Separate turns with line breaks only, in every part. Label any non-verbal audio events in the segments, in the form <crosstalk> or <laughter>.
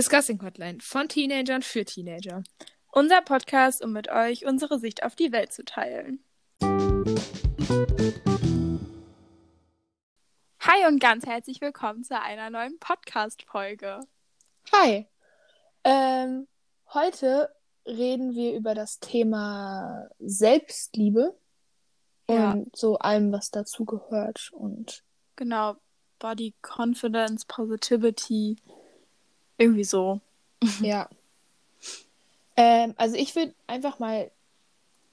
Discussing Hotline von Teenagern für Teenager.
Unser Podcast, um mit euch unsere Sicht auf die Welt zu teilen. Hi und ganz herzlich willkommen zu einer neuen Podcast-Folge.
Hi. Ähm, heute reden wir über das Thema Selbstliebe
Ja.
und so allem, was dazu gehört. Und
Genau, Body Confidence, Positivity, irgendwie so.
ja. Ähm, also ich würde einfach mal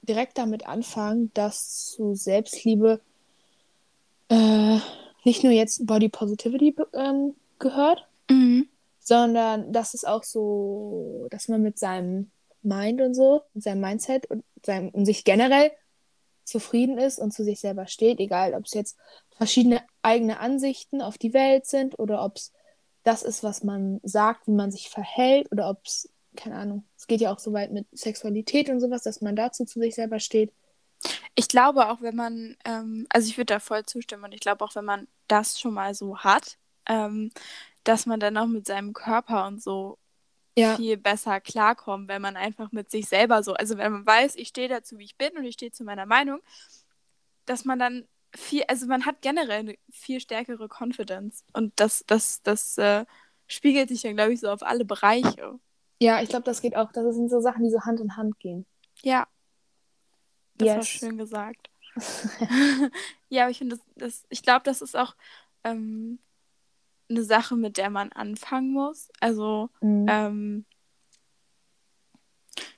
direkt damit anfangen, dass zu Selbstliebe äh, nicht nur jetzt Body Positivity ähm, gehört,
Mhm.
sondern dass es auch so, dass man mit seinem Mind und so, mit seinem Mindset und seinem und sich generell zufrieden ist und zu sich selber steht, egal ob es jetzt verschiedene eigene Ansichten auf die Welt sind oder ob es das ist, was man sagt, wie man sich verhält oder ob es, keine Ahnung, es geht ja auch so weit mit Sexualität und sowas, dass man dazu zu sich selber steht.
Ich glaube auch, wenn man, ähm, also ich würde da voll zustimmen und ich glaube auch, wenn man das schon mal so hat, ähm, dass man dann auch mit seinem Körper und so
Ja,
viel besser klarkommt, wenn man einfach mit sich selber so, also wenn man weiß, ich stehe dazu, wie ich bin und ich stehe zu meiner Meinung, dass man dann viel, also man hat generell eine viel stärkere Confidence und das, das, das äh, spiegelt sich dann, glaube ich, so auf alle Bereiche.
ja, ich glaube, das geht auch. Das sind so Sachen, die so Hand in Hand gehen.
Ja, das war
Yes.
schön gesagt. <laughs> <laughs> ja, aber ich finde, das, das, ich glaube, das ist auch ähm, eine Sache, mit der man anfangen muss. Also,
Mhm.
ähm,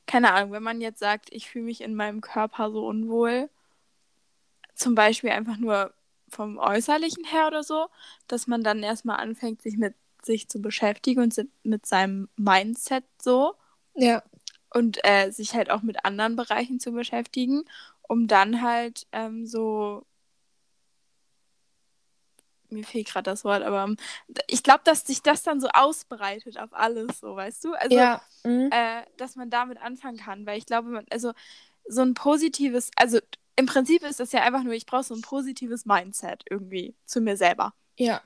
keine Ahnung, wenn man jetzt sagt, ich fühle mich in meinem Körper so unwohl, zum Beispiel einfach nur vom Äußerlichen her oder so, dass man dann erstmal anfängt, sich mit sich zu beschäftigen und mit seinem Mindset so
Ja,
und äh, sich halt auch mit anderen Bereichen zu beschäftigen, um dann halt ähm, so, mir fehlt gerade das Wort, aber ähm, ich glaube, dass sich das dann so ausbreitet auf alles, so, weißt du? Also,
ja. Mhm.
äh, dass man damit anfangen kann, weil ich glaube, man, also so ein positives, also im Prinzip ist das ja einfach nur, ich brauche so ein positives Mindset irgendwie zu mir selber.
Ja,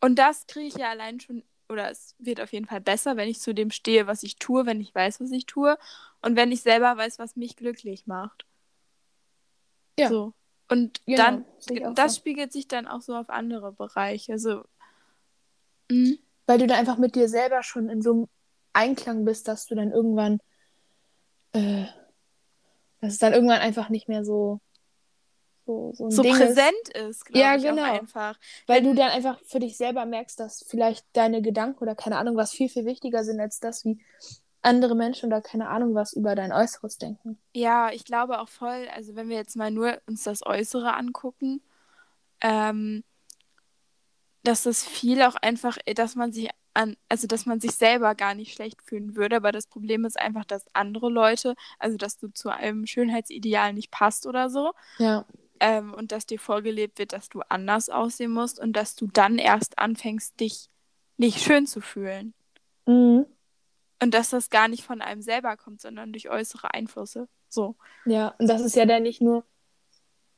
Und das kriege ich ja allein schon, oder es wird auf jeden Fall besser, wenn ich zu dem stehe, was ich tue, wenn ich weiß, was ich tue und wenn ich selber weiß, was mich glücklich macht.
Ja.
So. Und
Genau,
dann, das
so.
spiegelt sich dann auch so auf andere Bereiche. Also, mhm.
weil du da einfach mit dir selber schon in so einem Einklang bist, dass du dann irgendwann, äh, dass es dann irgendwann einfach nicht mehr so, so, so
so präsent ist, glaube
Ja,
ich
genau.
einfach.
Weil du dann einfach für dich selber merkst, dass vielleicht deine Gedanken oder keine Ahnung was viel, viel wichtiger sind als das, wie andere Menschen oder keine Ahnung was über dein Äußeres denken.
Ja, ich glaube auch voll, also wenn wir jetzt mal nur uns das Äußere angucken, ähm, dass das viel auch einfach, dass man sich an, also dass man sich selber gar nicht schlecht fühlen würde, aber das Problem ist einfach, dass andere Leute, also dass du zu einem Schönheitsideal nicht passt oder so,
Ja.
Ähm, und dass dir vorgelebt wird, dass du anders aussehen musst und dass du dann erst anfängst, dich nicht schön zu fühlen.
Mhm.
Und dass das gar nicht von einem selber kommt, sondern durch äußere Einflüsse. So.
Ja, und das ist ja dann nicht nur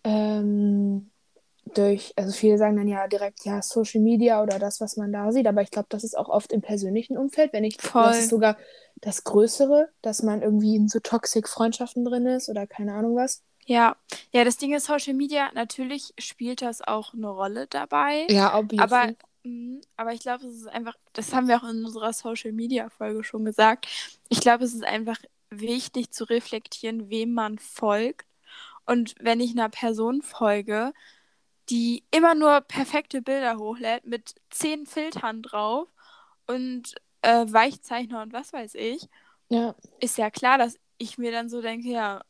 ähm, durch, also viele sagen dann ja direkt, ja, Social Media oder das, was man da sieht, aber ich glaube, das ist auch oft im persönlichen Umfeld, wenn ich,
Voll.
das ist sogar das Größere, dass man irgendwie in so toxic Freundschaften drin ist oder keine Ahnung was.
Ja, ja, das Ding ist, Social Media, natürlich spielt das auch eine Rolle dabei.
Ja, obviously.
Aber, mh, aber ich glaube, es ist einfach, das haben wir auch in unserer Social Media Folge schon gesagt. Ich glaube, es ist einfach wichtig zu reflektieren, wem man folgt. Und wenn ich einer Person folge, die immer nur perfekte Bilder hochlädt mit zehn Filtern drauf und äh, Weichzeichner und was weiß ich,
ja,
ist ja klar, dass ich mir dann so denke, ja,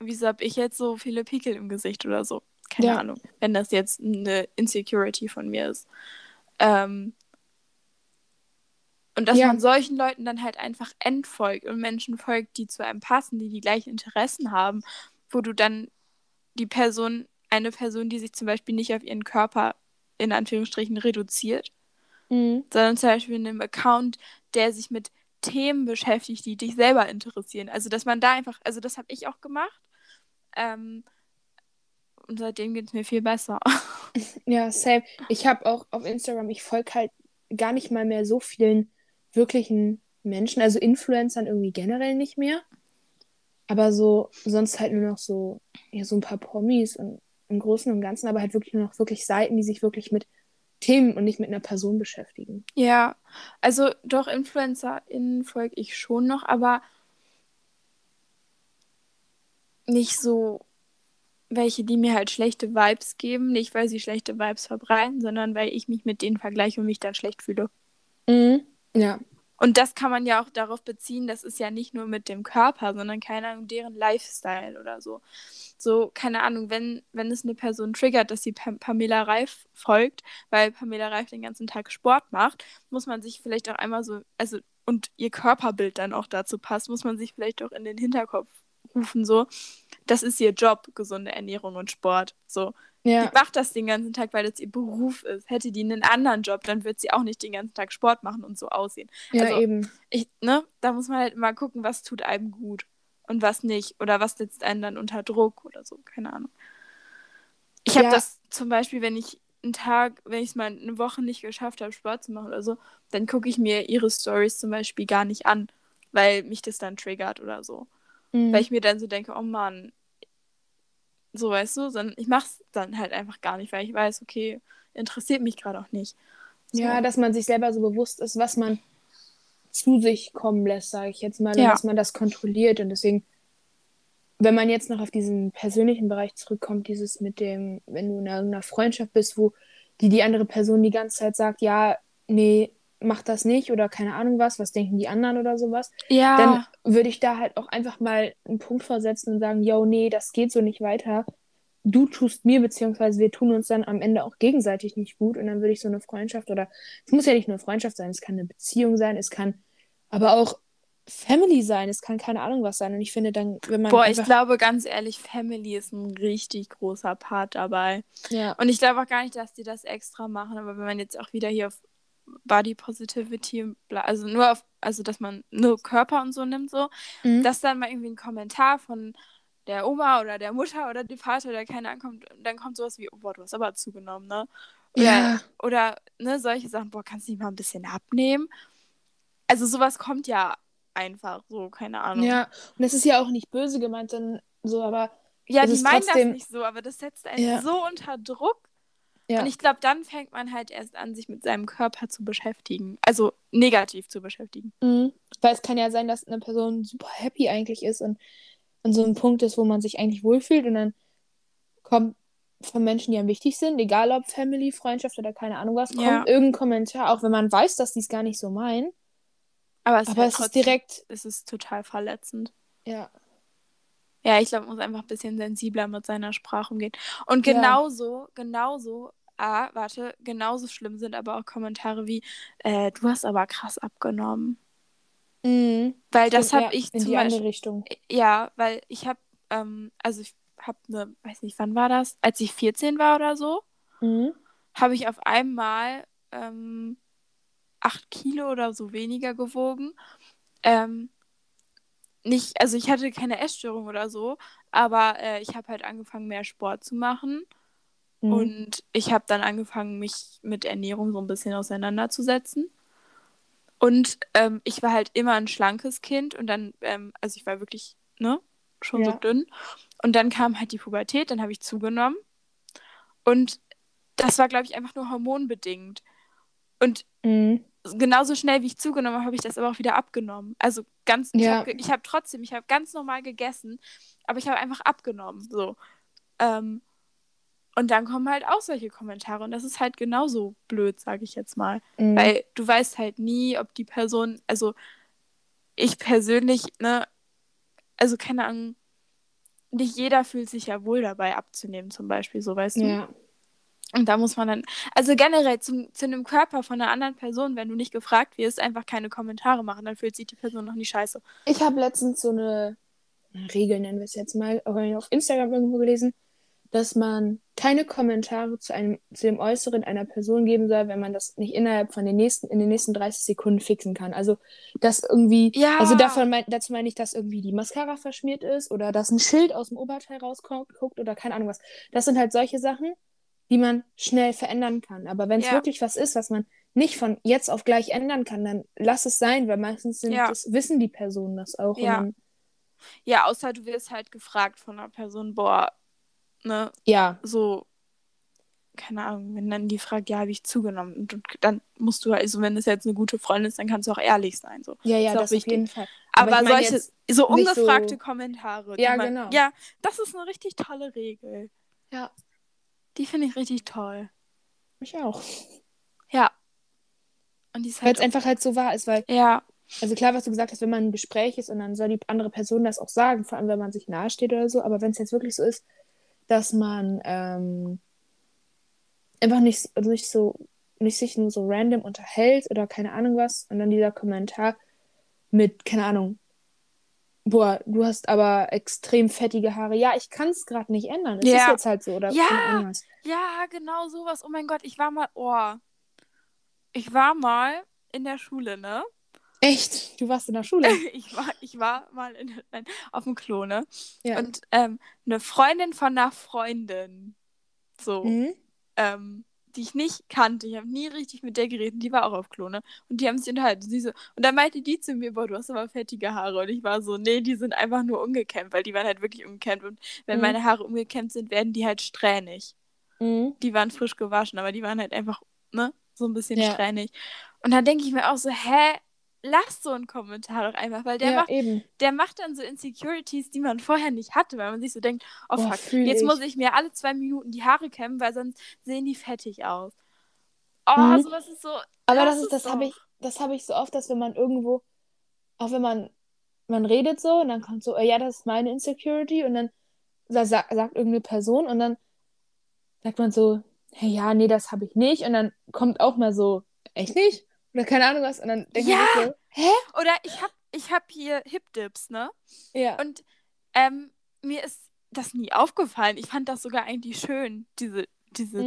wieso habe ich jetzt so viele Pickel im Gesicht oder so? Keine
Ja.
Ahnung, wenn das jetzt eine Insecurity von mir ist. Ähm, und dass
Ja.
man solchen Leuten dann halt einfach entfolgt und Menschen folgt, die zu einem passen, die die gleichen Interessen haben, wo du dann die Person, eine Person, die sich zum Beispiel nicht auf ihren Körper in Anführungsstrichen reduziert,
mhm.
sondern zum Beispiel in einem Account, der sich mit Themen beschäftigt, die dich selber interessieren. Also, dass man da einfach, also das habe ich auch gemacht. Ähm, und seitdem geht es mir viel besser. <laughs>
Ja, same. Ich habe auch auf Instagram, ich folge halt gar nicht mal mehr so vielen wirklichen Menschen, also Influencern irgendwie generell nicht mehr. Aber so, sonst halt nur noch so, ja, so ein paar Promis und im Großen und Ganzen, aber halt wirklich nur noch wirklich Seiten, die sich wirklich mit Themen und nicht mit einer Person beschäftigen.
Ja, also doch InfluencerInnen folge ich schon noch, aber nicht so welche, die mir halt schlechte Vibes geben. Nicht, weil sie schlechte Vibes verbreiten, sondern weil ich mich mit denen vergleiche und mich dann schlecht fühle.
Mhm. Ja.
Und das kann man ja auch darauf beziehen, das ist ja nicht nur mit dem Körper, sondern keine Ahnung, deren Lifestyle oder so. So, keine Ahnung, wenn, wenn es eine Person triggert, dass sie Pam Pamela Reif folgt, weil Pamela Reif den ganzen Tag Sport macht, muss man sich vielleicht auch einmal so, also, und ihr Körperbild dann auch dazu passt, muss man sich vielleicht auch in den Hinterkopf rufen, so, das ist ihr Job, gesunde Ernährung und Sport. So, ja. Die macht das den ganzen Tag, weil das ihr Beruf ist. Hätte die einen anderen Job, dann wird sie auch nicht den ganzen Tag Sport machen und so aussehen.
Ja, also, eben.
Ich, ne, da muss man halt immer gucken, was tut einem gut und was nicht. Oder was setzt einen dann unter Druck oder so. Keine Ahnung. Ich habe ja. das zum Beispiel, wenn ich einen Tag, wenn ich es mal eine Woche nicht geschafft habe, Sport zu machen oder so, dann gucke ich mir ihre Stories zum Beispiel gar nicht an, weil mich das dann triggert oder so. Mhm. Weil ich mir dann so denke, oh Mann, so weißt du, sondern ich mache es dann halt einfach gar nicht, weil ich weiß, okay, interessiert mich gerade auch nicht.
So. Ja, dass man sich selber so bewusst ist, was man zu sich kommen lässt, sage ich jetzt mal, ja. dass man das kontrolliert und deswegen, wenn man jetzt noch auf diesen persönlichen Bereich zurückkommt, dieses mit dem, wenn du in einer Freundschaft bist, wo die die andere Person die ganze Zeit sagt, ja, nee, mach das nicht oder keine Ahnung was, was denken die anderen oder sowas,
ja.
dann würde ich da halt auch einfach mal einen Punkt versetzen und sagen, yo, nee, das geht so nicht weiter. Du tust mir, beziehungsweise wir tun uns dann am Ende auch gegenseitig nicht gut und dann würde ich so eine Freundschaft oder es muss ja nicht nur Freundschaft sein, es kann eine Beziehung sein, es kann aber auch Family sein, es kann keine Ahnung was sein und ich finde dann, wenn man
Boah, ich glaube ganz ehrlich, Family ist ein richtig großer Part dabei.
Ja.
Und ich glaube auch gar nicht, dass die das extra machen, aber wenn man jetzt auch wieder hier auf Body Positivity, also nur auf, also dass man nur Körper und so nimmt, so, mhm. dass dann mal irgendwie ein Kommentar von der Oma oder der Mutter oder dem Vater oder keiner ankommt, dann kommt sowas wie, oh boah, du hast aber zugenommen, ne? Oder, ja. oder ne, solche Sachen, boah, kannst du nicht mal ein bisschen abnehmen? Also sowas kommt ja einfach so, keine Ahnung.
Ja, und das ist ja auch nicht böse gemeint, dann so, aber.
Ja, die meinen trotzdem... das nicht so, aber das setzt einen ja. so unter Druck. Ja. Und ich glaube, dann fängt man halt erst an, sich mit seinem Körper zu beschäftigen. Also negativ zu beschäftigen.
Mhm. Weil es kann ja sein, dass eine Person super happy eigentlich ist und an so einem Punkt ist, wo man sich eigentlich wohlfühlt und dann kommt von Menschen, die einem wichtig sind, egal ob Family, Freundschaft oder keine Ahnung was, kommt ja. irgendein Kommentar, auch wenn man weiß, dass die es gar nicht so meinen.
Aber es, Aber ist, es ist direkt. Es ist total verletzend.
Ja.
Ja, ich glaube, man muss einfach ein bisschen sensibler mit seiner Sprache umgehen. Und genauso, ja. genauso, ah, warte, genauso schlimm sind aber auch Kommentare wie, äh, du hast aber krass abgenommen.
Mhm.
Weil das habe ja, ich
in zum die Beispiel, andere Richtung.
Ja, weil ich habe, ähm, also ich habe eine, weiß nicht, wann war das? Als ich 14 war oder so,
mhm.
habe ich auf einmal ähm, 8 Kilo oder so weniger gewogen. Ähm, nicht, also ich hatte keine Essstörung oder so, aber äh, ich habe halt angefangen, mehr Sport zu machen. Mhm. Und ich habe dann angefangen, mich mit Ernährung so ein bisschen auseinanderzusetzen. Und ähm, ich war halt immer ein schlankes Kind und dann, ähm, also ich war wirklich, ne, schon ja. so dünn. Und dann kam halt die Pubertät, dann habe ich zugenommen. Und das war, glaube ich, einfach nur hormonbedingt. Und
mhm
genauso schnell wie ich zugenommen habe, habe ich das aber auch wieder abgenommen. Also ganz, ja. ich habe hab trotzdem, ich habe ganz normal gegessen, aber ich habe einfach abgenommen. So. Ähm, und dann kommen halt auch solche Kommentare und das ist halt genauso blöd, sage ich jetzt mal. Mhm. Weil du weißt halt nie, ob die Person, also ich persönlich, ne, also keine Ahnung, nicht jeder fühlt sich ja wohl dabei abzunehmen, zum Beispiel, so weißt du.
Ja.
Und da muss man dann, also generell zum, zu einem Körper von einer anderen Person, wenn du nicht gefragt wirst, einfach keine Kommentare machen, dann fühlt sich die Person noch nie scheiße.
Ich habe letztens so eine Regel, nennen wir es jetzt mal, auf Instagram irgendwo gelesen, dass man keine Kommentare zu, einem, zu dem Äußeren einer Person geben soll, wenn man das nicht innerhalb von den nächsten, in den nächsten 30 Sekunden fixen kann. Also, dass irgendwie,
ja.
also davon mein, dazu meine ich, dass irgendwie die Mascara verschmiert ist oder dass ein Schild aus dem Oberteil rausguckt oder keine Ahnung was. Das sind halt solche Sachen, die man schnell verändern kann. Aber wenn es ja. wirklich was ist, was man nicht von jetzt auf gleich ändern kann, dann lass es sein, weil meistens
Ja.
das, wissen die Personen das auch.
Ja. Ja, außer du wirst halt gefragt von einer Person, boah, ne,
ja,
so, keine Ahnung, wenn dann die fragt, ja, habe ich zugenommen. Und, und dann musst du, also wenn es jetzt eine gute Freundin ist, dann kannst du auch ehrlich sein. So.
ja, ja,
Ist auch
das auf jeden Fall.
Aber,
meine
solche, so ungefragte
so-
Kommentare.
Ja,
man,
genau.
Ja, das ist eine richtig tolle Regel.
Ja.
Die finde ich richtig toll.
Ich auch.
Ja. Und die ist
Weil
halt.
es einfach halt so wahr ist, weil,
ja,
also klar, was du gesagt hast, wenn man ein Gespräch ist und dann soll die andere Person das auch sagen, vor allem wenn man sich nahesteht oder so, aber wenn es jetzt wirklich so ist, dass man ähm, einfach nicht, also nicht so, nicht sich nur so random unterhält oder keine Ahnung was und dann dieser Kommentar mit, keine Ahnung, boah, du hast aber extrem fettige Haare. Ja, ich kann es gerade nicht ändern. Es
Ja.
ist jetzt halt so oder
Ja. ja, genau sowas. Oh mein Gott, ich war mal. Oh. Ich war mal in der Schule, ne?
Echt? Du warst in der Schule? <laughs>
Ich war, ich war mal in, nein, auf dem Klo, ne?
Ja.
Und ähm, eine Freundin von einer Freundin, so,
Mhm.
ähm, die ich nicht kannte, ich habe nie richtig mit der geredet, die war auch auf Klo, ne? Und die haben sich unterhalten. Sie so, und dann meinte die zu mir, boah, du hast aber fettige Haare. Und ich war so, nee, die sind einfach nur umgekämmt, weil die waren halt wirklich umgekämmt. Und wenn
Mhm.
meine Haare umgekämmt sind, werden die halt strähnig.
Mhm.
Die waren frisch gewaschen, aber die waren halt einfach, ne, so ein bisschen
Ja.
strähnig. Und dann denke ich mir auch so, hä? Lass so einen Kommentar doch einfach, weil der
ja,
macht
eben.
der macht dann so Insecurities, die man vorher nicht hatte, weil man sich so denkt, oh
Boah,
fuck, jetzt
ich.
muss ich mir alle zwei Minuten die Haare kämmen, weil sonst sehen die fettig aus. Oh,
Mhm.
sowas ist so.
Aber das ist, das habe ich, das habe ich so oft, dass wenn man irgendwo, auch wenn man, man redet so und dann kommt so, äh, ja, das ist meine Insecurity und dann sa sagt irgendeine Person und dann sagt man so, hey, ja, nee, das habe ich nicht und dann kommt auch mal so, echt nicht? Oder keine Ahnung was und dann denkt
Ja.
sich so, hä?
Oder ich hab, ich hab hier Hip-Dips, ne?
Ja.
Und ähm, mir ist das nie aufgefallen. Ich fand das sogar eigentlich schön, diese, diese,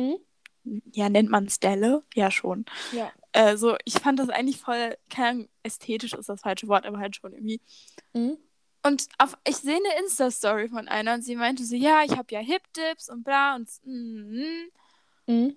Mhm.
ja, nennt man Stelle? Ja, schon.
Ja.
Äh, so, ich fand das eigentlich voll, keine Ahnung, ästhetisch ist das falsche Wort, aber halt schon irgendwie.
Mhm.
Und auf, ich sehe eine Insta-Story von einer und sie meinte so, ja, ich habe ja Hip-Dips und bla und mm, mm.
Mhm.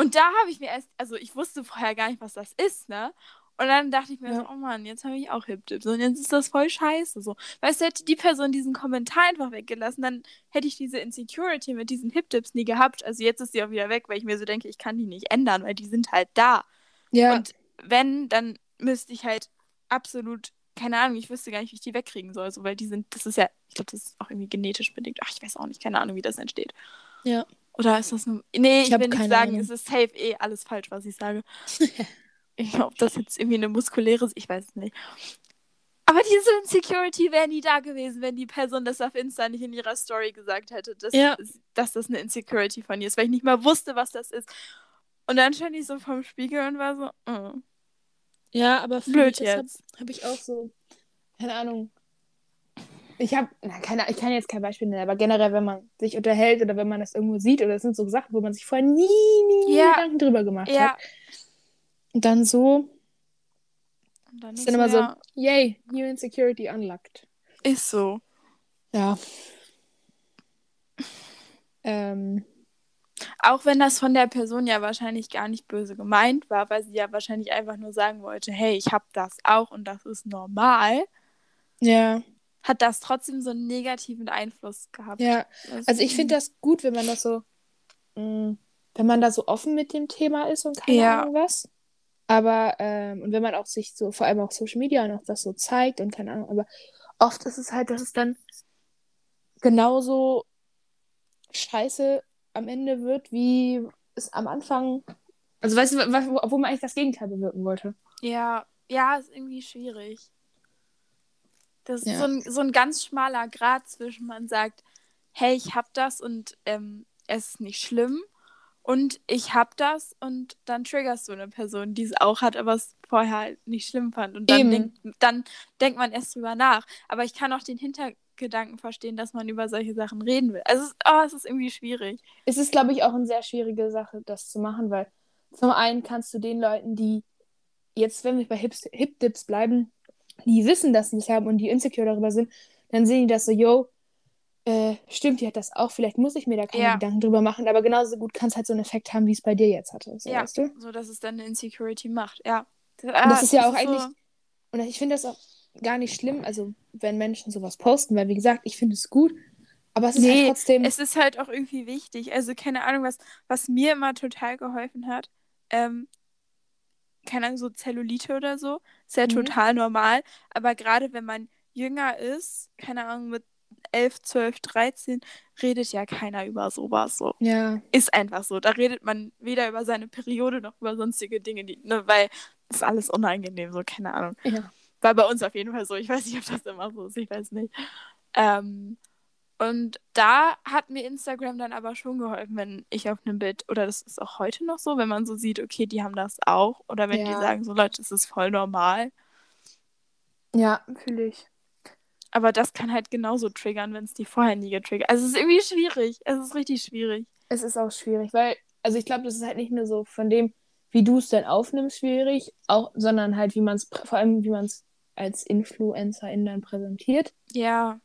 Und da habe ich mir erst, also ich wusste vorher gar nicht, was das ist, ne? Und dann dachte ich mir
Ja.
so, oh Mann, jetzt habe ich auch Hip-Dips und jetzt ist das voll scheiße. So. Weißt du, hätte die Person diesen Kommentar einfach weggelassen, dann hätte ich diese Insecurity mit diesen Hip-Dips nie gehabt. Also jetzt ist sie auch wieder weg, weil ich mir so denke, ich kann die nicht ändern, weil die sind halt da.
Ja.
Und wenn, dann müsste ich halt absolut, keine Ahnung, ich wüsste gar nicht, wie ich die wegkriegen soll, so, weil die sind, das ist ja, ich glaube, das ist auch irgendwie genetisch bedingt. Ach, ich weiß auch nicht, keine Ahnung, wie das entsteht.
ja.
Oder ist das nur. Nee,
Ich
ich, will nicht sagen,
Ahnung.
es ist safe eh alles falsch, was ich sage. <laughs> ich, ob das jetzt irgendwie eine muskuläre ich weiß es nicht. Aber diese Insecurity wäre nie da gewesen, wenn die Person das auf Insta nicht in ihrer Story gesagt hätte, dass,
Ja.
dass das eine Insecurity von ihr ist, weil ich nicht mal wusste, was das ist. Und dann stand ich so vorm Spiegel und war so, mm.
Ja, aber
Blöd
das habe
jetzt.
hab ich auch so, keine Ahnung. Ich habe, keine, ich kann jetzt kein Beispiel nennen, aber generell, wenn man sich unterhält oder wenn man das irgendwo sieht, oder das sind so Sachen, wo man sich vorher nie, nie,
Ja.
Gedanken drüber gemacht
ja.
hat. Und dann so,
Und dann
ist dann immer so,
ja,
yay, new insecurity unlocked.
ist so.
Ja. Ähm,
Auch wenn das von der Person ja wahrscheinlich gar nicht böse gemeint war, weil sie ja wahrscheinlich einfach nur sagen wollte, hey, ich habe das auch und das ist normal,
ja,
hat das trotzdem so einen negativen Einfluss gehabt.
ja.
Das-
Also ich finde das gut, wenn man das so, mh, wenn man da so offen mit dem Thema ist und keine
Ja.
Ahnung was. Aber, ähm, und wenn man auch sich so, vor allem auch Social Media und auch das so zeigt und keine Ahnung, aber oft ist es halt, dass es dann genauso scheiße am Ende wird, wie es am Anfang. Also weißt du, wo- obwohl man eigentlich das Gegenteil bewirken wollte.
ja, ja, ist irgendwie schwierig. Das ist
Ja.
so, ein, so ein ganz schmaler Grad zwischen, man sagt, hey, ich hab das und ähm, es ist nicht schlimm. Und ich hab das und dann triggerst du eine Person, die es auch hat, aber es vorher halt nicht schlimm fand. Und dann, denk, dann denkt man erst drüber nach. Aber ich kann auch den Hintergedanken verstehen, dass man über solche Sachen reden will. Also es ist, oh, es ist irgendwie schwierig.
Es ist, glaube ich, auch eine sehr schwierige Sache, das zu machen, weil zum einen kannst du den Leuten, die jetzt, wenn wir bei Hip-Dips bleiben, die wissen, dass sie es haben und die insecure darüber sind, dann sehen die das so, yo, äh, stimmt, die hat das auch, vielleicht muss ich mir da keine
Ja.
Gedanken drüber machen, aber genauso gut kann es halt so einen Effekt haben, wie es bei dir jetzt hatte. So,
ja,
weißt du?
so dass es dann eine Insecurity macht. Ja.
Und das ist ja auch
so-
eigentlich, und ich finde das auch gar nicht schlimm, also wenn Menschen sowas posten, weil wie gesagt, ich finde es gut, aber es ist
Nee,
halt trotzdem.
Es ist halt auch irgendwie wichtig. Also, keine Ahnung, was, was mir immer total geholfen hat. Ähm, keine Ahnung, so Zellulite oder so. Ist ja
Mhm.
total normal. Aber gerade wenn man jünger ist, keine Ahnung, mit 11, 12, 13, redet ja keiner über sowas so.
ja,
Ist einfach so. Da redet man weder über seine Periode noch über sonstige Dinge, die, ne, weil ist alles unangenehm, so, keine Ahnung.
ja.
War bei uns auf jeden Fall so. Ich weiß nicht, ob das immer so ist, ich weiß nicht. Ähm, und da hat mir Instagram dann aber schon geholfen, wenn ich auf einem Bild, oder das ist auch heute noch so, wenn man so sieht, okay, die haben das auch. Oder wenn die
Ja.
sagen, so Leute, das ist voll normal.
Ja, fühle ich.
Aber das kann halt genauso triggern, wenn es die vorher nie getriggert. Also es ist irgendwie schwierig. Es ist richtig schwierig.
Es ist auch schwierig, weil, also ich glaube, das ist halt nicht nur so von dem, wie du es dann aufnimmst, schwierig, auch, sondern halt, wie man es, vor allem, wie man es als Influencerin dann präsentiert.
Ja.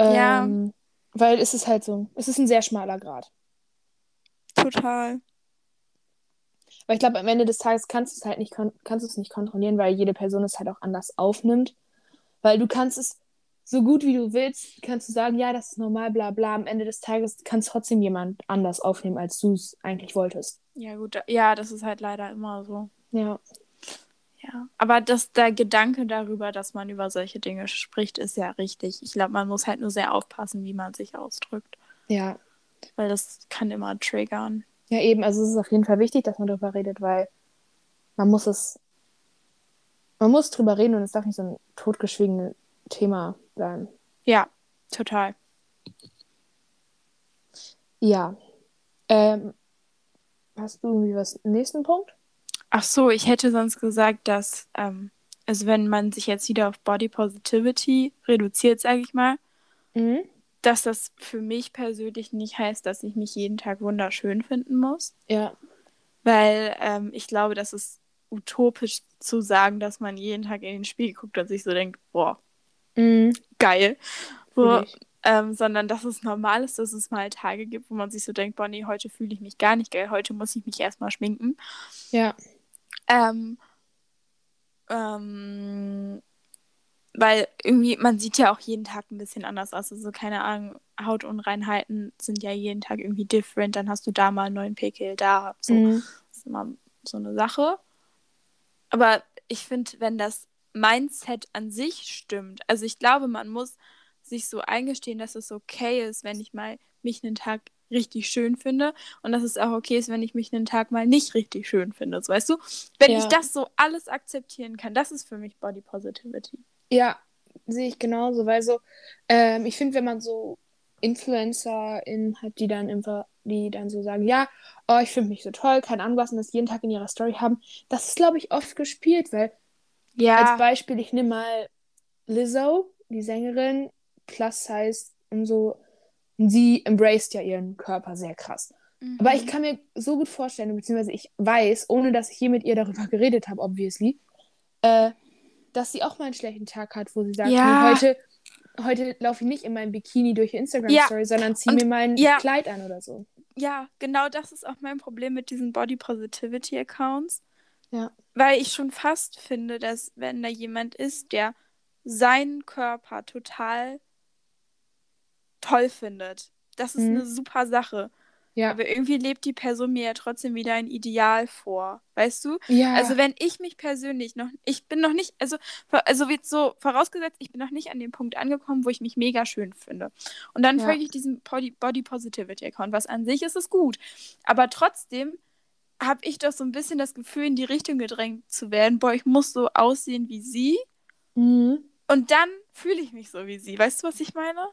Ja.
Ähm, Weil es ist halt so, es ist ein sehr schmaler Grad.
Total.
Weil ich glaube, am Ende des Tages kannst du es halt nicht, kannst du es nicht kontrollieren, weil jede Person es halt auch anders aufnimmt. Weil du kannst es so gut wie du willst, kannst du sagen, ja, das ist normal, bla bla. Am Ende des Tages kann es trotzdem jemand anders aufnehmen, als du es eigentlich wolltest.
Ja, gut. Ja, das ist halt leider immer so.
Ja.
Ja. Aber das, der Gedanke darüber, dass man über solche Dinge spricht, ist ja richtig. Ich glaube, man muss halt nur sehr aufpassen, wie man sich ausdrückt.
Ja.
Weil das kann immer triggern.
Ja, eben, also es ist auf jeden Fall wichtig, dass man darüber redet, weil man muss es, man muss drüber reden und es darf nicht so ein totgeschwiegenes Thema bleiben.
Ja, total.
Ja. Ähm, hast du irgendwie was, nächsten Punkt?
Ach so, ich hätte sonst gesagt, dass, ähm, also wenn man sich jetzt wieder auf Body Positivity reduziert, sage ich mal,
Mhm.
dass das für mich persönlich nicht heißt, dass ich mich jeden Tag wunderschön finden muss.
Ja.
Weil ähm, ich glaube, das ist utopisch zu sagen, dass man jeden Tag in den Spiegel guckt und sich so denkt, boah,
Mhm.
geil. So, ähm, sondern dass es normal ist, dass es mal Tage gibt, wo man sich so denkt, boah, nee, heute fühle ich mich gar nicht geil, heute muss ich mich erstmal schminken.
Ja.
Ähm, ähm, weil irgendwie, man sieht ja auch jeden Tag ein bisschen anders aus. Also, keine Ahnung, Hautunreinheiten sind ja jeden Tag irgendwie different. Dann hast du da mal einen neuen Pickel, da so.
Mhm.
Das ist immer so eine Sache. Aber ich finde, wenn das Mindset an sich stimmt, also ich glaube, man muss sich so eingestehen, dass es okay ist, wenn ich mal mich einen Tag richtig schön finde und dass es auch okay ist, wenn ich mich einen Tag mal nicht richtig schön finde. So, weißt du? Wenn
Ja.
ich das so alles akzeptieren kann, das ist für mich Body Positivity.
Ja, sehe ich genauso, weil so, ähm, ich finde, wenn man so InfluencerInnen hat, die dann einfach, die dann so sagen, ja, oh, ich finde mich so toll, was, und das jeden Tag in ihrer Story haben, das ist, glaube ich, oft gespielt, weil als
Ja,
Beispiel, ich nehme mal Lizzo, die Sängerin, Plus Size und so, und sie embraced ja ihren Körper sehr krass. Aber ich
Mhm.
kann mir so gut vorstellen, beziehungsweise ich weiß, ohne dass ich je mit ihr darüber <laughs> geredet habe, obviously, äh, dass sie auch mal einen schlechten Tag hat, wo sie sagt,
Ja.
nee, heute, heute laufe ich nicht in meinem Bikini durch die Instagram-Story, sondern ziehe mir mal ein
ja.
Kleid an oder so.
Ja, genau das ist auch mein Problem mit diesen Body Positivity Accounts.
Ja.
Weil ich schon fast finde, dass wenn da jemand ist, der seinen Körper total toll findet, das ist
Mhm.
eine super Sache.
Ja.
Aber irgendwie lebt die Person mir ja trotzdem wieder ein Ideal vor. Weißt du?
Ja.
Also wenn ich mich persönlich noch, ich bin noch nicht, also, also wird so vorausgesetzt, ich bin noch nicht an dem Punkt angekommen, wo ich mich mega schön finde. Und dann
Ja.
folge ich diesem Body, Body Positivity Account, was an sich ist es gut. Aber trotzdem habe ich doch so ein bisschen das Gefühl, in die Richtung gedrängt zu werden, boah, ich muss so aussehen wie sie.
mhm.
Und dann fühle ich mich so wie sie. Weißt du, was ich meine?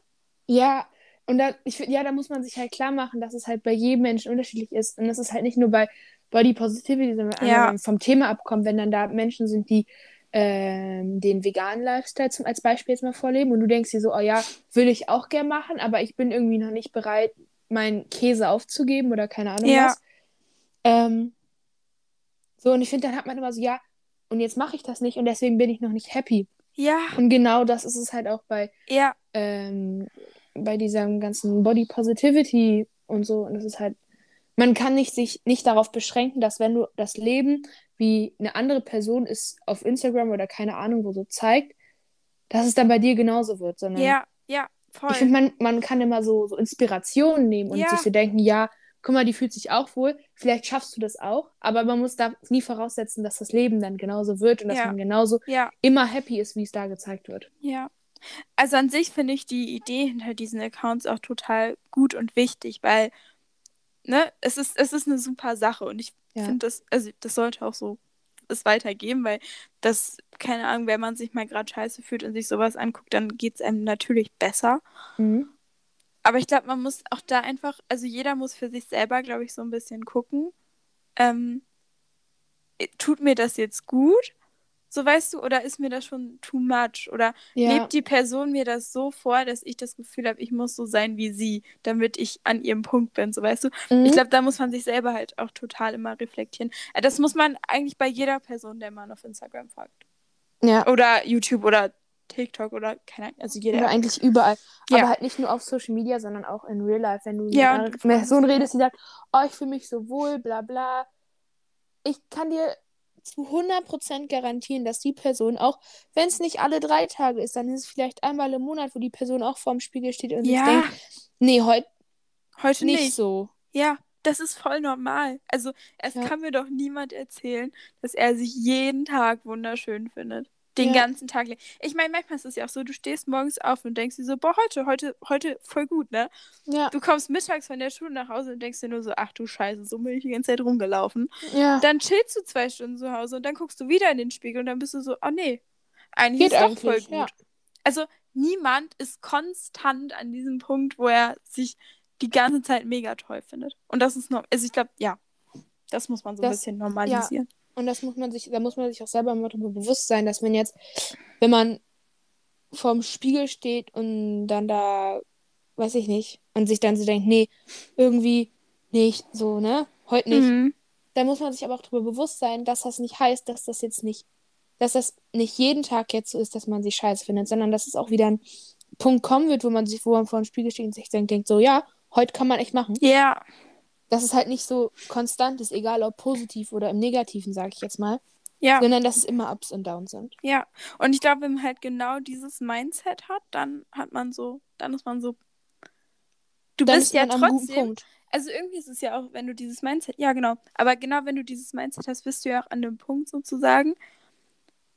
Ja, und da, ich ja, da muss man sich halt klar machen, dass es halt bei jedem Menschen unterschiedlich ist. Und das ist halt nicht nur bei Body Positivity, sondern
Ja.
vom Thema abkommen, wenn dann da Menschen sind, die ähm, den veganen Lifestyle zum, als Beispiel jetzt mal vorleben und du denkst dir so, oh ja, würde ich auch gern machen, aber ich bin irgendwie noch nicht bereit, meinen Käse aufzugeben oder keine Ahnung
Ja.
was. Ähm, so, und ich finde, dann hat man immer so, ja, und jetzt mache ich das nicht und deswegen bin ich noch nicht happy.
Ja,
Und genau das ist es halt auch bei
ja,
ähm, bei diesem ganzen Body Positivity und so. Und das ist halt, man kann nicht sich nicht darauf beschränken, dass wenn du das Leben wie eine andere Person es auf Instagram oder keine Ahnung wo so zeigt, dass es dann bei dir genauso wird, sondern
Ja, ja, voll.
ich finde, man, man kann immer so, so Inspirationen nehmen und
Ja.
sich so denken, ja, guck mal, die fühlt sich auch wohl, vielleicht schaffst du das auch, aber man muss da nie voraussetzen, dass das Leben dann genauso wird und dass
Ja.
man genauso
ja,
immer happy ist, wie es da gezeigt wird.
ja. Also an sich finde ich die Idee hinter diesen Accounts auch total gut und wichtig, weil, ne, es ist, es ist eine super Sache und ich
Ja.
finde das, also das sollte auch so es weitergeben, weil das, keine Ahnung, wenn man sich mal gerade scheiße fühlt und sich sowas anguckt, dann geht es einem natürlich besser.
Mhm.
Aber ich glaube, man muss auch da einfach, also jeder muss für sich selber, glaube ich, so ein bisschen gucken. Ähm, tut mir das jetzt gut? So weißt du, oder ist mir das schon too much? Oder
Ja.
lebt die Person mir das so vor, dass ich das Gefühl habe, ich muss so sein wie sie, damit ich an ihrem Punkt bin, so weißt du?
Mhm.
Ich glaube, da muss man sich selber halt auch total immer reflektieren. Äh, Das muss man eigentlich bei jeder Person, der man auf Instagram folgt.
ja.
Oder YouTube oder TikTok oder keine Ahnung, also jeder.
Oder eigentlich überall.
Ja.
Aber halt nicht nur auf Social Media, sondern auch in Real Life. Wenn du
Ja,
mit einer Person redest, die sagt, oh, ich fühle mich so wohl, bla bla. Ich kann dir zu 100% garantieren, dass die Person auch, wenn es nicht alle drei Tage ist, dann ist es vielleicht einmal im Monat, wo die Person auch vorm Spiegel steht und
Ja.
sich denkt, nee, heute
Heute
nicht,
nicht.
so.
Ja, das ist voll normal. Also, es
Ja.
kann mir doch niemand erzählen, dass er sich jeden Tag wunderschön findet. Den
Ja.
ganzen Tag. Ich meine, manchmal ist es ja auch so, du stehst morgens auf und denkst dir so, boah, heute, heute, heute voll gut, ne?
Ja,
Du kommst mittags von der Schule nach Hause und denkst dir nur so, ach du Scheiße, so bin ich die ganze Zeit rumgelaufen.
ja.
Dann chillst du zwei Stunden zu Hause und dann guckst du wieder in den Spiegel und dann bist du so, oh nee, eigentlich
Geht
ist doch voll gut.
ja.
Also niemand ist konstant an diesem Punkt, wo er sich die ganze Zeit mega toll findet. Und das ist noch, also ich glaube, ja, das muss man so ein
Das-
bisschen normalisieren.
Und das muss man sich, da muss man sich auch selber mal darüber bewusst sein, dass man jetzt, wenn man vorm Spiegel steht und dann da, weiß ich nicht, und sich dann so denkt, nee, irgendwie nicht so, ne? Heute nicht.
Mhm.
Da muss man sich aber auch darüber bewusst sein, dass das nicht heißt, dass das jetzt nicht, dass das nicht jeden Tag jetzt so ist, dass man sich scheiße findet, sondern dass es auch wieder ein Punkt kommen wird, wo man sich, wo man vor dem Spiegel steht und sich denkt, denkt so, ja, heute kann man echt machen.
Ja,
Dass es halt nicht so konstant ist, egal ob positiv oder im Negativen, sage ich jetzt mal,
ja,
sondern dass es immer Ups und Downs sind.
ja. Und ich glaube, wenn man halt genau dieses Mindset hat, dann hat man so, dann ist man so. Du
Dann
bist
ist
ja
man am guten
trotzdem.
Punkt.
Also irgendwie ist es ja auch, wenn du dieses Mindset, ja genau, aber genau wenn du dieses Mindset hast, bist du ja auch an dem Punkt sozusagen,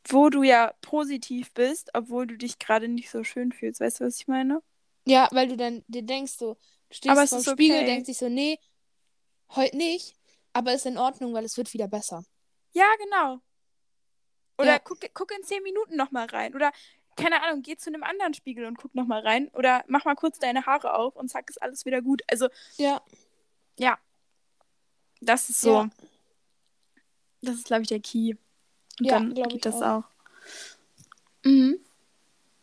wo du ja positiv bist, obwohl du dich gerade nicht so schön fühlst. Weißt du, was ich meine?
Ja, weil du dann dir denkst so, du stehst vor dem Spiegel,
okay.
denkst dich so, nee, heute nicht, aber ist in Ordnung, weil es wird wieder besser.
Ja, genau. Oder
Ja.
guck, guck in zehn Minuten nochmal rein. Oder, keine Ahnung, geh zu einem anderen Spiegel und guck nochmal rein. Oder mach mal kurz deine Haare auf und zack, ist alles wieder gut. Also,
Ja,
ja. Das ist so.
Ja.
Das ist, glaube ich, der Key. Und
Ja,
dann geht das
auch.
auch. Mhm.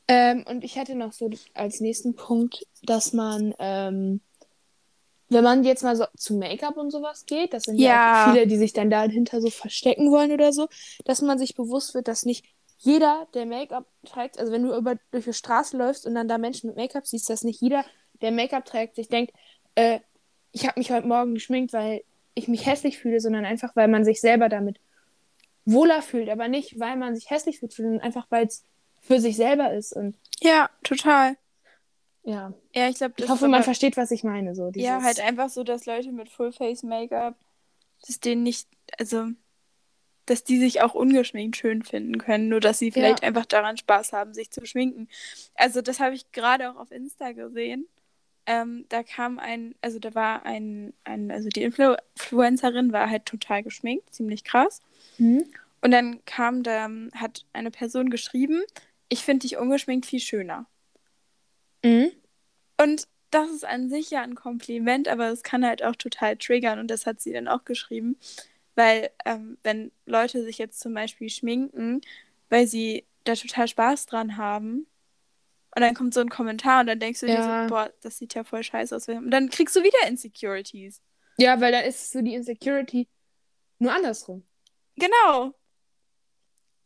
Ähm, und ich hätte noch so als nächsten Punkt, dass man, ähm, wenn man jetzt mal so zu Make-up und sowas geht, das sind ja,
Ja.
viele, die sich dann dahinter so verstecken wollen oder so, dass man sich bewusst wird, dass nicht jeder, der Make-up trägt, also wenn du über, durch die Straße läufst und dann da Menschen mit Make-up siehst, dass nicht jeder, der Make-up trägt, sich denkt, äh, ich habe mich heute Morgen geschminkt, weil ich mich hässlich fühle, sondern einfach, weil man sich selber damit wohler fühlt, aber nicht, weil man sich hässlich fühlt, sondern einfach, weil es für sich selber ist und
Ja, total.
Ja.
Ja, ich glaube,
Ich hoffe, man versteht, was ich meine. So,
Ja,
dieses-
halt einfach so, dass Leute mit Full-Face-Make-up, dass denen nicht, also, dass die sich auch ungeschminkt schön finden können, nur dass sie vielleicht
Ja.
einfach daran Spaß haben, sich zu schminken. Also, das habe ich gerade auch auf Insta gesehen. Ähm, da kam ein, also da war ein, ein also die Influ Influencerin war halt total geschminkt, ziemlich krass.
Mhm.
Und dann kam da, hat eine Person geschrieben, ich finde dich ungeschminkt viel schöner.
Mhm.
Und das ist an sich ja ein Kompliment, aber es kann halt auch total triggern und das hat sie dann auch geschrieben. Weil, ähm, wenn Leute sich jetzt zum Beispiel schminken, weil sie da total Spaß dran haben, und dann kommt so ein Kommentar und dann denkst du dir
Ja.
so, boah, das sieht ja voll scheiße aus. Und dann kriegst du wieder Insecurities.
Ja, weil dann ist so die Insecurity nur andersrum.
Genau.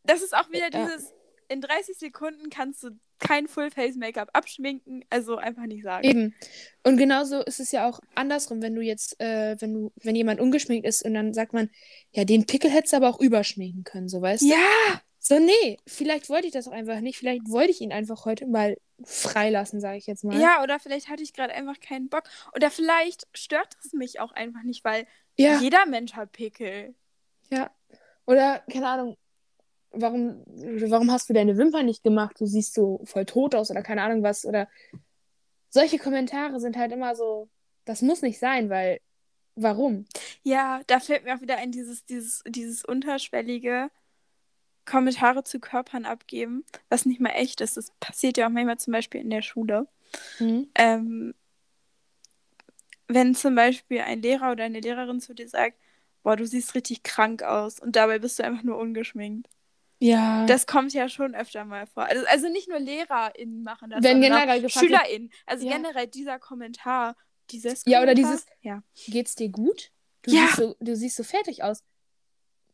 Das ist auch wieder
Ja.
dieses, in 30 Sekunden kannst du kein Full-Face-Make-up abschminken, also einfach nicht sagen.
Eben. Und genauso ist es ja auch andersrum, wenn du jetzt, äh, wenn du, wenn jemand ungeschminkt ist und dann sagt man, ja, den Pickel hättest du aber auch überschminken können, so weißt du?
Ja!
So, nee, vielleicht wollte ich das auch einfach nicht. Vielleicht wollte ich ihn einfach heute mal freilassen, sage ich jetzt mal.
Ja, oder vielleicht hatte ich gerade einfach keinen Bock. Oder vielleicht stört es mich auch einfach nicht, weil
Ja.
jeder Mensch hat Pickel.
Ja. Oder, keine Ahnung, warum, warum hast du deine Wimpern nicht gemacht? Du siehst so voll tot aus oder keine Ahnung was. Oder solche Kommentare sind halt immer so, das muss nicht sein, weil, warum?
Ja, da fällt mir auch wieder ein, dieses, dieses, dieses unterschwellige Kommentare zu Körpern abgeben, was nicht mal echt ist. Das passiert ja auch manchmal zum Beispiel in der Schule.
Mhm.
Ähm, wenn zum Beispiel ein Lehrer oder eine Lehrerin zu dir sagt, boah, du siehst richtig krank aus und dabei bist du einfach nur ungeschminkt.
Ja.
Das kommt ja schon öfter mal vor. Also, also nicht nur LehrerInnen machen das,
Wenn
sondern
generell
auch
gefragt
SchülerInnen. Also
Ja.
generell dieser Kommentar, dieses
Ja, oder
Kommentar,
dieses-
Ja.
Geht's dir gut? Du,
Ja.
siehst, so, du siehst so fertig aus.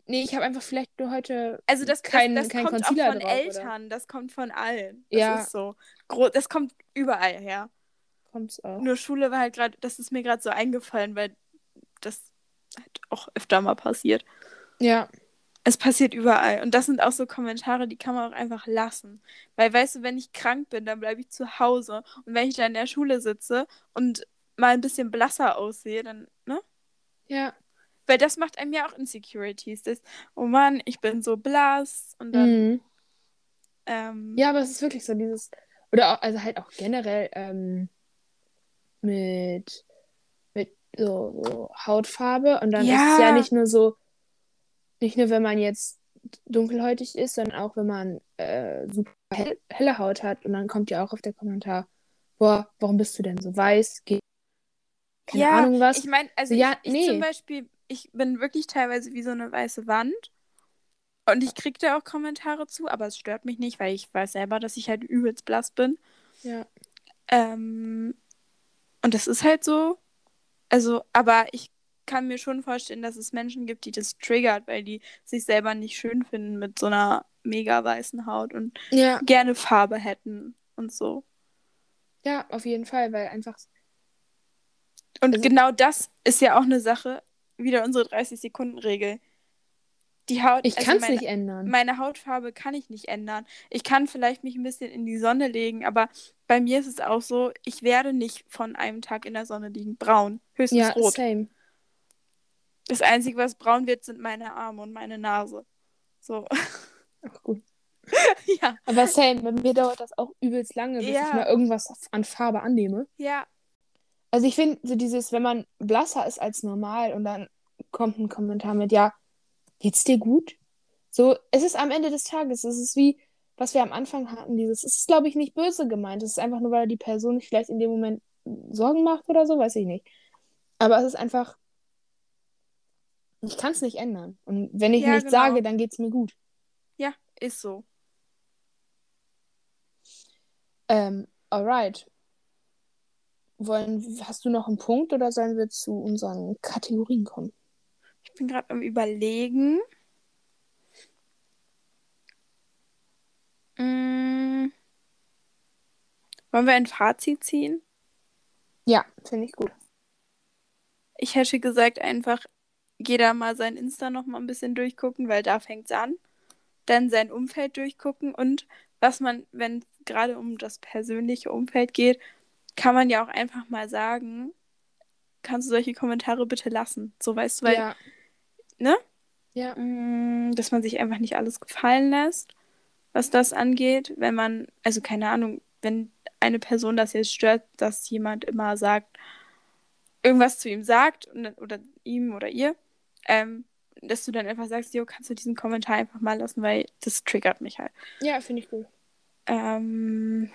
Nee, ich habe einfach vielleicht nur heute.
Also das,
Kein-
das, das
kein
kommt auch
Concealer
von
drauf, oder?
Eltern, das kommt von allen. Das
Ja.
ist so. Gro das kommt überall her.
Kommt's auch.
Nur Schule war halt gerade, das ist mir gerade so eingefallen, weil das halt auch öfter mal passiert.
Ja.
Es passiert überall. Und das sind auch so Kommentare, die kann man auch einfach lassen. Weil, weißt du, wenn ich krank bin, dann bleibe ich zu Hause. Und wenn ich dann in der Schule sitze und mal ein bisschen blasser aussehe, dann, ne?
Ja.
Weil das macht einem ja auch Insecurities. Das, oh Mann, ich bin so blass. Und dann,
Mhm.
ähm,
Ja, aber es ist wirklich so dieses. Oder auch, also halt auch generell ähm, mit, mit so, so Hautfarbe. Und dann ist es
Ja.
ja nicht nur so, nicht nur wenn man jetzt dunkelhäutig ist, sondern auch wenn man äh, super hell, helle Haut hat. Und dann kommt ja auch auf der Kommentar, boah, warum bist du denn so weiß? Ge keine
ja,
Ahnung was.
Ich meine, also
Ja,
ich, ich
nee.
zum Beispiel, ich bin wirklich teilweise wie so eine weiße Wand. Und ich kriege da auch Kommentare zu, aber es stört mich nicht, weil ich weiß selber, dass ich halt übelst blass bin.
ja.
Ähm, und das ist halt so. Also, aber ich kann mir schon vorstellen, dass es Menschen gibt, die das triggert, weil die sich selber nicht schön finden mit so einer mega weißen Haut und
ja.
gerne Farbe hätten und so.
Ja, auf jeden Fall, weil einfach.
Und
Also-
genau das ist ja auch eine Sache, wieder unsere 30-Sekunden-Regel. Die Haut,
Ich
also
kann es nicht ändern.
meine Hautfarbe kann ich nicht ändern. Ich kann vielleicht mich ein bisschen in die Sonne legen, aber bei mir ist es auch so, ich werde nicht von einem Tag in der Sonne liegen. Braun, höchstens
Ja,
rot.
same.
Das Einzige, was braun wird, sind meine Arme und meine Nase. So,
Ach gut. <laughs>
ja,
Aber same, bei mir dauert das auch übelst lange, bis
Ja.
ich mal irgendwas an Farbe annehme.
ja,
Also ich finde, so dieses, wenn man blasser ist als normal und dann kommt ein Kommentar mit, ja, geht's dir gut? So, es ist am Ende des Tages, es ist wie, was wir am Anfang hatten, dieses, es ist, glaube ich, nicht böse gemeint. Es ist einfach nur, weil die Person sich vielleicht in dem Moment Sorgen macht oder so, weiß ich nicht. Aber es ist einfach, ich kann es nicht ändern. Und wenn ich
Ja,
nichts
genau.
sage, dann geht's mir gut.
ja, ist so.
Ähm, alright. Wollen, hast du noch einen Punkt oder sollen wir zu unseren Kategorien kommen?
Ich bin gerade am Überlegen. Mm. Wollen wir ein Fazit ziehen?
Ja, finde ich gut.
Ich hätte gesagt, einfach jeder mal sein Insta noch mal ein bisschen durchgucken, weil da fängt es an. Dann sein Umfeld durchgucken und was man, wenn es gerade um das persönliche Umfeld geht, kann man ja auch einfach mal sagen, kannst du solche Kommentare bitte lassen. So weißt du, weil,
ja.
ne?
Ja.
Mm, dass man sich einfach nicht alles gefallen lässt, was das angeht. Wenn man, also keine Ahnung, wenn eine Person das jetzt stört, dass jemand immer sagt, irgendwas zu ihm sagt und, oder ihm oder ihr, ähm, dass du dann einfach sagst, jo, kannst du diesen Kommentar einfach mal lassen, weil das triggert mich halt.
Ja, finde ich gut.
Ähm,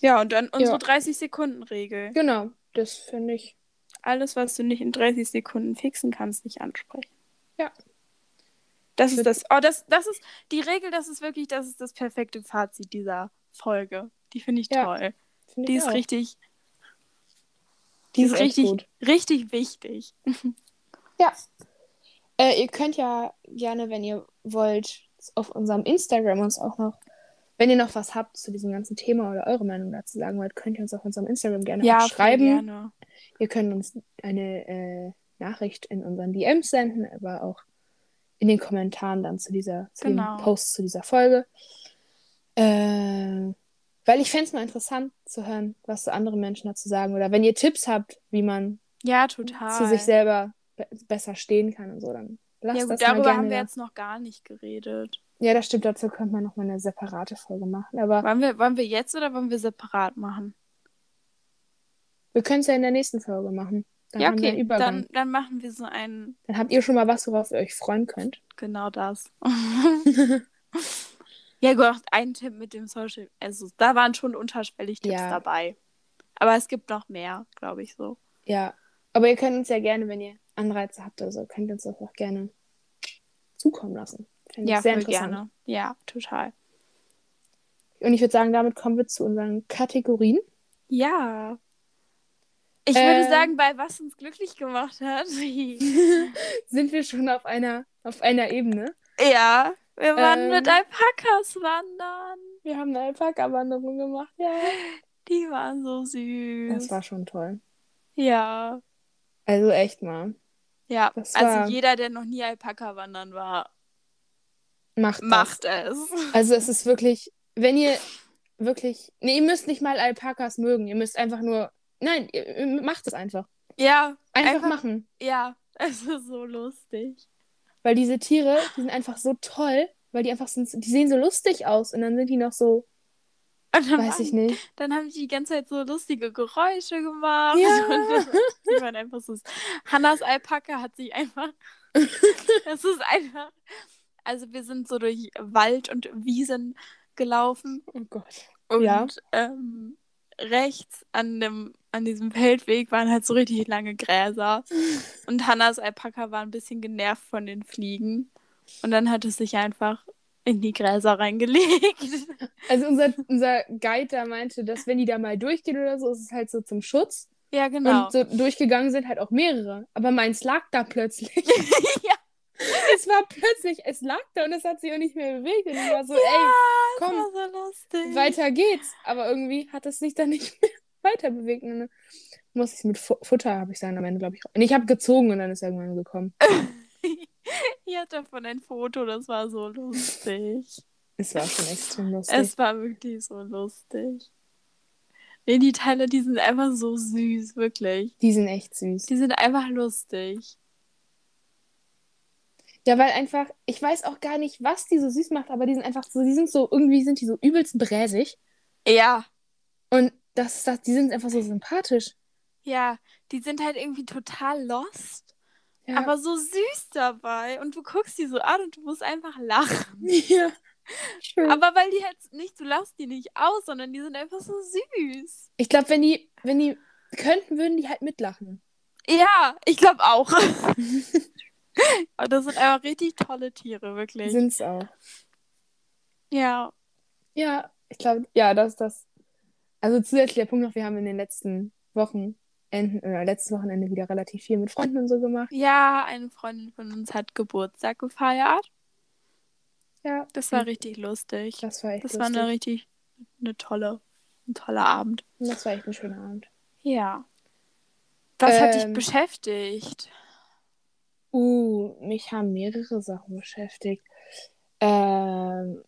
ja, und dann unsere
Ja.
30-Sekunden-Regel.
Genau, das finde ich.
Alles, was du nicht in 30 Sekunden fixen kannst, nicht ansprechen.
Ja.
Das ist das. Oh, das, das ist die Regel, das ist wirklich, das ist das perfekte Fazit dieser Folge. Die finde ich
Ja,
toll.
Finde
Die
ich
ist
auch.
richtig,
Die
ist richtig,
gut.
richtig wichtig.
Ja. <laughs> Äh, ihr könnt ja gerne, wenn ihr wollt, auf unserem Instagram uns auch noch, wenn ihr noch was habt zu diesem ganzen Thema oder eure Meinung dazu sagen wollt, könnt ihr uns auf unserem Instagram gerne
Ja,
schreiben.
gerne.
Ihr könnt uns eine äh, Nachricht in unseren DMs senden, aber auch in den Kommentaren dann zu dieser, zu
Genau.
den Posts zu dieser Folge. Äh, weil ich fände es mal interessant zu hören, was so andere Menschen dazu sagen. Oder wenn ihr Tipps habt, wie man
Ja, total.
zu sich selber be besser stehen kann und so, dann lasst
ja, gut,
das mal
darüber
gerne.
haben wir jetzt noch gar nicht geredet.
Ja, das stimmt, dazu könnte man noch mal eine separate Folge machen. Aber
Wollen wir, wollen wir jetzt oder wollen wir separat machen?
wir können es ja in der nächsten Folge machen. Dann
ja,
haben wir einen
okay. Dann,
Dann,
dann machen wir so einen,
habt ihr schon mal was, worauf ihr euch freuen könnt.
genau das. <laughs> <laughs> ja, gut, ein Tipp mit dem Social. Also, da waren schon unterschwellig Tipps
Ja.
dabei. Aber es gibt noch mehr, glaube ich so.
Ja, aber ihr könnt uns ja gerne, wenn ihr Anreize habt oder so, könnt ihr uns das auch gerne zukommen lassen. Fände
Ja,
ich sehr interessant.
gerne. Ja, total.
Und ich würde sagen, damit kommen wir zu unseren Kategorien.
Ja. Ich
Ähm.
würde sagen, bei was uns glücklich gemacht hat. <laughs> <laughs>
Sind wir schon auf einer, auf einer Ebene?
ja, wir waren
Ähm.
mit Alpakas wandern.
Wir haben eine Alpaka-Wanderung gemacht, ja.
Die waren so süß.
Das war schon toll.
ja.
Also echt mal.
Ja,
Das war-
also jeder, der noch nie Alpaka wandern war,
Macht
macht es.
Also es ist wirklich, wenn ihr wirklich, nee, ihr müsst nicht mal Alpakas mögen. Ihr müsst einfach nur, nein, ihr, ihr macht es einfach.
Ja,
Einfach,
Einfach-
machen.
ja, <laughs> es ist so lustig.
Weil diese Tiere, die sind einfach so toll, weil die einfach sind, die sehen so lustig aus und dann sind die noch so, weiß ich
waren,
nicht.
dann haben die die ganze Zeit so lustige Geräusche gemacht.
Ja. <laughs>
Und die waren einfach so. Hannas Alpaka hat sich einfach. <laughs> Es ist einfach. Also wir sind so durch Wald und Wiesen gelaufen
Oh Gott.
und
Ja.
ähm, rechts an dem an diesem Feldweg waren halt so richtig lange Gräser <laughs> und Hannas Alpaka war ein bisschen genervt von den Fliegen und dann hat es sich einfach in die Gräser reingelegt. <laughs>
Also unser, unser Guide da meinte, dass wenn die da mal durchgehen oder so, ist es halt so zum Schutz.
ja, genau.
Und so durchgegangen sind halt auch mehrere. Aber meins lag da plötzlich. <laughs>
ja,
es war plötzlich, es lag da und es hat sich auch nicht mehr bewegt. Und ich war so, ey,
das
komm,
war so lustig.
weiter geht's. Aber irgendwie hat es sich dann nicht mehr weiter bewegt. Und dann muss ich es mit Fu Futter, habe ich dann am Ende, glaube ich. Und ich habe gezogen und dann ist er irgendwann gekommen. <laughs>
Ich hatte davon ein Foto, das war so lustig.
Es war schon extrem lustig.
Es war wirklich so lustig. Nee, die Teile, die sind einfach so süß, wirklich.
Die sind echt süß.
Die sind einfach lustig.
Ja, weil einfach, ich weiß auch gar nicht, was die so süß macht, aber die sind einfach so, die sind so, irgendwie sind die so übelst bräsig.
Ja,
Und das, das, die sind einfach so sympathisch.
ja, die sind halt irgendwie total lost,
Ja.
aber so süß dabei. Und du guckst die so an und du musst einfach lachen. <laughs>
ja. Schön.
Aber weil die halt nicht, du lachst die nicht aus, sondern die sind einfach so süß.
ich glaube, wenn die, wenn die könnten, würden die halt mitlachen.
Ja, ich glaube auch. <laughs> Aber das sind einfach richtig tolle Tiere, wirklich.
Sind's auch.
Ja.
Ja, ich glaube, ja, das ist das. Also zusätzlicher Punkt noch, wir haben in den letzten Wochen, Enden, oder letztes Wochenende wieder relativ viel mit Freunden und so gemacht.
Ja, eine Freundin von uns hat Geburtstag gefeiert.
Ja,
Das war richtig lustig.
das war echt
Das war
lustig.
eine richtig eine tolle, ein toller Abend.
Das war echt ein schöner Abend.
Ja. Was hat dich
Ähm,
beschäftigt?
Uh, mich haben mehrere Sachen beschäftigt. Ähm,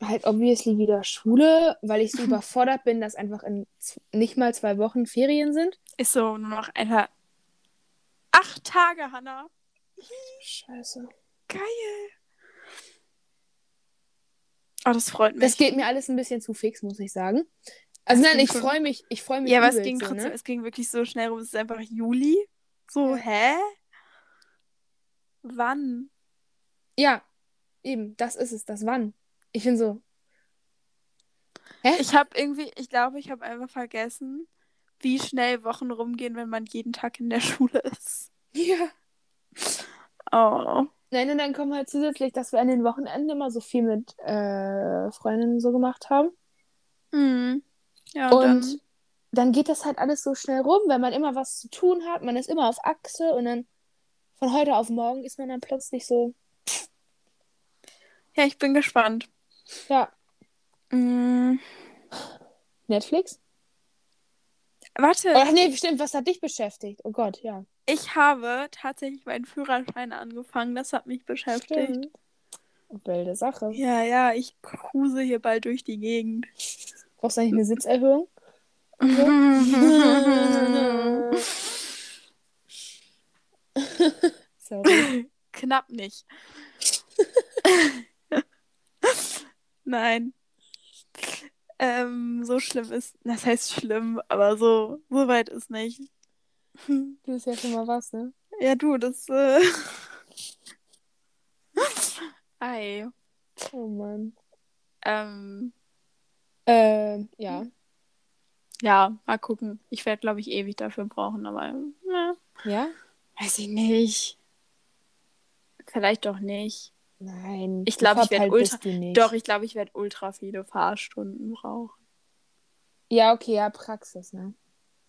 halt obviously wieder Schule, weil ich so <laughs> überfordert bin, dass einfach in nicht mal zwei Wochen Ferien sind.
Ist so nur noch einfach acht Tage, Hannah.
Scheiße.
Geil. Oh, das freut mich.
Das geht mir alles ein bisschen zu fix, muss ich sagen. Also
Das
nein, ich freue mich, ich freue mich
ja, aber es ging
so,
trotzdem,
ne?
es ging wirklich so schnell rum. Es ist einfach Juli. So, hä? Wann?
Ja, eben, das ist es, das wann. Ich bin so, hä?
Ich habe irgendwie, ich glaube, ich habe einfach vergessen, wie schnell Wochen rumgehen, wenn man jeden Tag in der <laughs> Schule ist.
ja.
Oh.
Nein, und dann kommen halt zusätzlich, dass wir an den Wochenenden immer so viel mit äh, Freundinnen so gemacht haben.
Hm. Ja,
Und
dann,
dann geht das halt alles so schnell rum, weil man immer was zu tun hat, man ist immer auf Achse und dann von heute auf morgen ist man dann plötzlich so,
Ja, ich bin gespannt.
Ja.
Mm,
Netflix?
warte,
Ach nee, stimmt, was hat dich beschäftigt? Oh Gott, ja.
ich habe tatsächlich meinen Führerschein angefangen. Das hat mich beschäftigt.
Stimmt. Wilde Sache.
Ja, ja, ich cruise hier bald durch die Gegend.
Brauchst du eigentlich eine Sitzerhöhung? <laughs> <laughs> Sorry.
Knapp nicht. <laughs> Nein. Ähm, so schlimm ist, das heißt schlimm, aber so, so weit ist nicht. <laughs>
Du ist ja schon mal was, ne?
Ja, du, das. Äh... <laughs> Ei.
Oh Mann.
Ähm,
Ähm, ja.
ja, mal gucken. Ich werde, glaube ich, ewig dafür brauchen, aber na,
Ja?
weiß ich nicht. Vielleicht doch nicht.
Nein.
Ich glaube, ich werde
verpeilt
ultra. Doch, ich glaube, ich werde ultra viele Fahrstunden brauchen.
Ja, okay, ja, Praxis, ne?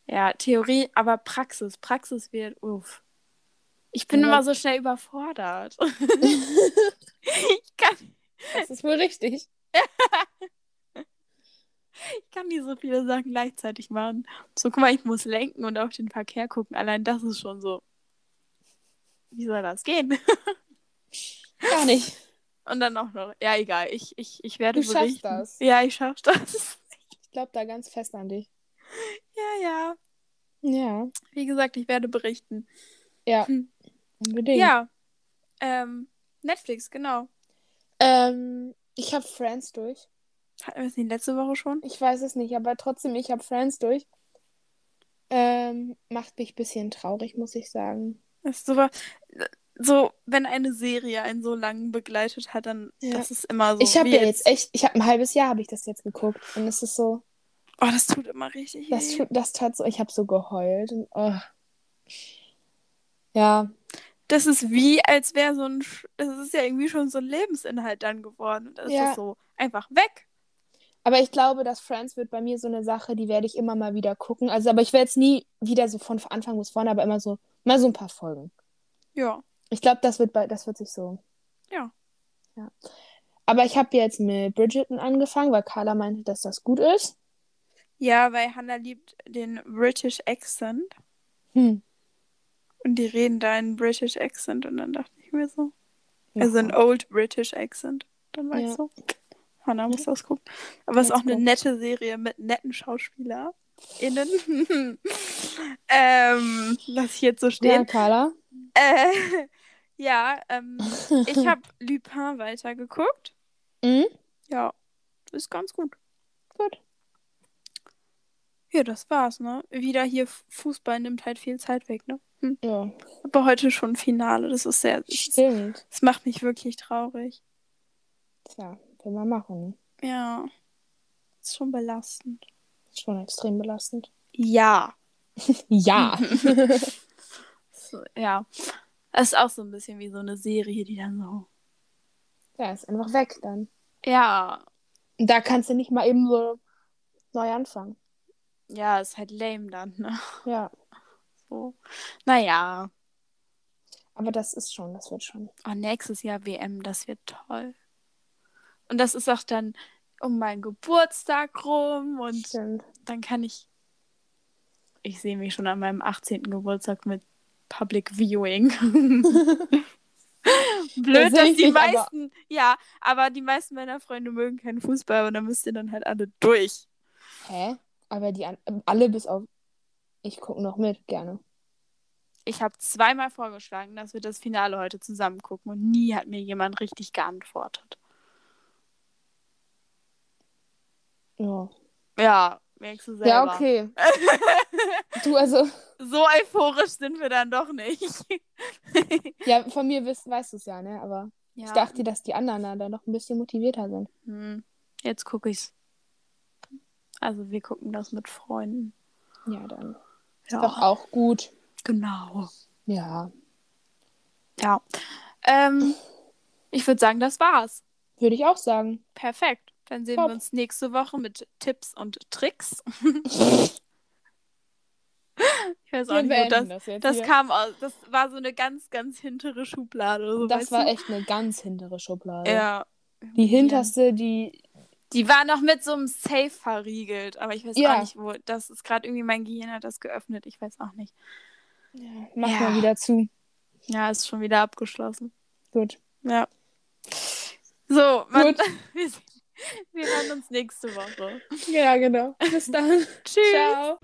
Ja, Theorie, aber Praxis. Praxis wird, uff. Ich bin
Ja.
immer so schnell überfordert. <laughs> ich, kann,
Das ist wohl richtig.
ich kann nicht so viele Sachen gleichzeitig machen. So, guck mal, ich muss lenken und auf den Verkehr gucken. Allein das ist schon so. Wie soll das gehen?
Gar nicht.
Und dann auch noch. Ja, egal. Ich, ich, ich werde
Du schaffst
berichten.
das.
Ja, ich schaff das.
Ich glaube da ganz fest an dich.
ja, ja.
Ja.
Wie gesagt, ich werde berichten.
Ja.
Hm.
Unbedingt.
Ja. Ähm, Netflix, genau.
Ähm, ich habe Friends durch.
Hatten wir es nicht letzte Woche schon?
Ich weiß es nicht, aber trotzdem, ich habe Friends durch. Ähm, macht mich ein bisschen traurig, muss ich sagen.
Das ist so, so, wenn eine Serie einen so lange begleitet hat, dann
Ja.
das ist immer so.
ich habe ja jetzt echt, ich habe ein halbes Jahr habe ich das jetzt geguckt und es ist so,
Oh, das tut immer richtig
das tut, das tat so, ich habe so geheult und oh. Ja,
Das ist wie, als wäre so ein. Das ist ja irgendwie schon so ein Lebensinhalt dann geworden. Und das
Ja.
ist so einfach weg.
aber ich glaube, dass Friends wird bei mir so eine Sache, die werde ich immer mal wieder gucken. Also, aber ich werde jetzt nie wieder so von Anfang bis vorne, aber immer so, mal so ein paar Folgen.
Ja.
Ich glaube, das wird bei, das wird sich so.
Ja.
Ja. Aber ich habe jetzt mit Bridgerton angefangen, weil Carla meinte, dass das gut ist.
Ja, weil Hannah liebt den British Accent.
Hm.
Und die reden da in British Accent. Und dann dachte ich mir so.
Ja.
Also ein Old British Accent. Dann war
Ja.
ich so. Hannah muss das gucken. Aber es ist auch eine nette Serie mit netten SchauspielerInnen. <laughs> ähm, lass ich jetzt so
Ja,
stehen.
Carla.
Äh, ja, ähm, ich <laughs> habe Lupin weitergeguckt.
Mhm.
Ja, ist ganz gut.
Gut.
Ja, das war's, ne? Wieder hier Fußball nimmt halt viel Zeit weg, ne? Hm.
Ja,
Aber heute schon Finale, das ist sehr. Das,
stimmt.
das macht mich wirklich traurig.
Tja, will man machen. Ne?
Ja. Ist schon belastend.
Ist schon extrem belastend.
Ja. <laughs>
Ja. <laughs>
So, ja. Das ist auch so ein bisschen wie so eine Serie, die dann so.
ja, ist einfach weg dann.
Ja.
Da kannst du nicht mal eben so neu anfangen.
Ja, ist halt lame dann, ne?
Ja.
So. Naja.
Aber das ist schon, das wird schon.
Oh, nächstes Jahr WM, das wird toll. Und das ist auch dann um meinen Geburtstag rum und
Stimmt.
dann kann ich. Ich sehe mich schon an meinem 18. Geburtstag mit Public Viewing. <laughs> Blöd,
Das
dass die
nicht, aber-
meisten. Ja, aber die meisten meiner Freunde mögen keinen Fußball und dann müsst ihr dann halt alle durch.
Hä? Aber die an alle bis auf. Ich gucke noch mit, gerne.
Ich habe zweimal vorgeschlagen, dass wir das Finale heute zusammen gucken und nie hat mir jemand richtig geantwortet.
Ja.
Ja, merkst du selber.
Ja, okay. <laughs> Du, also,
So euphorisch sind wir dann doch nicht. <laughs>
ja, von mir weißt, weißt du es ja, ne? Aber
ja.
ich dachte, dass die anderen da noch ein bisschen motivierter sind.
Hm, jetzt gucke ich's. Also wir gucken das mit Freunden.
Ja, dann. Ist
Ja,
doch auch gut.
genau.
Ja.
Ja. Ähm, ich würde sagen, das war's.
Würde ich auch sagen.
Perfekt. Dann sehen
Top.
wir uns nächste Woche mit Tipps und Tricks. <laughs> ich weiß auch nicht, das,
das
das kam aus. Das war so eine ganz, ganz hintere Schublade. So,
Das war
du?
echt eine ganz hintere Schublade.
Ja.
Die hinterste, die.
Die war noch mit so einem Safe verriegelt, aber ich weiß
Ja.
auch nicht, wo. Das ist gerade irgendwie mein Gehirn hat das geöffnet. Ich weiß auch nicht.
Ja, mach
Ja.
mal wieder zu.
Ja, ist schon wieder abgeschlossen.
Gut.
Ja. So, man,
Gut. <laughs>
wir, wir hören uns nächste Woche.
Ja, genau. Bis dann. <laughs>
Tschüss.
Ciao.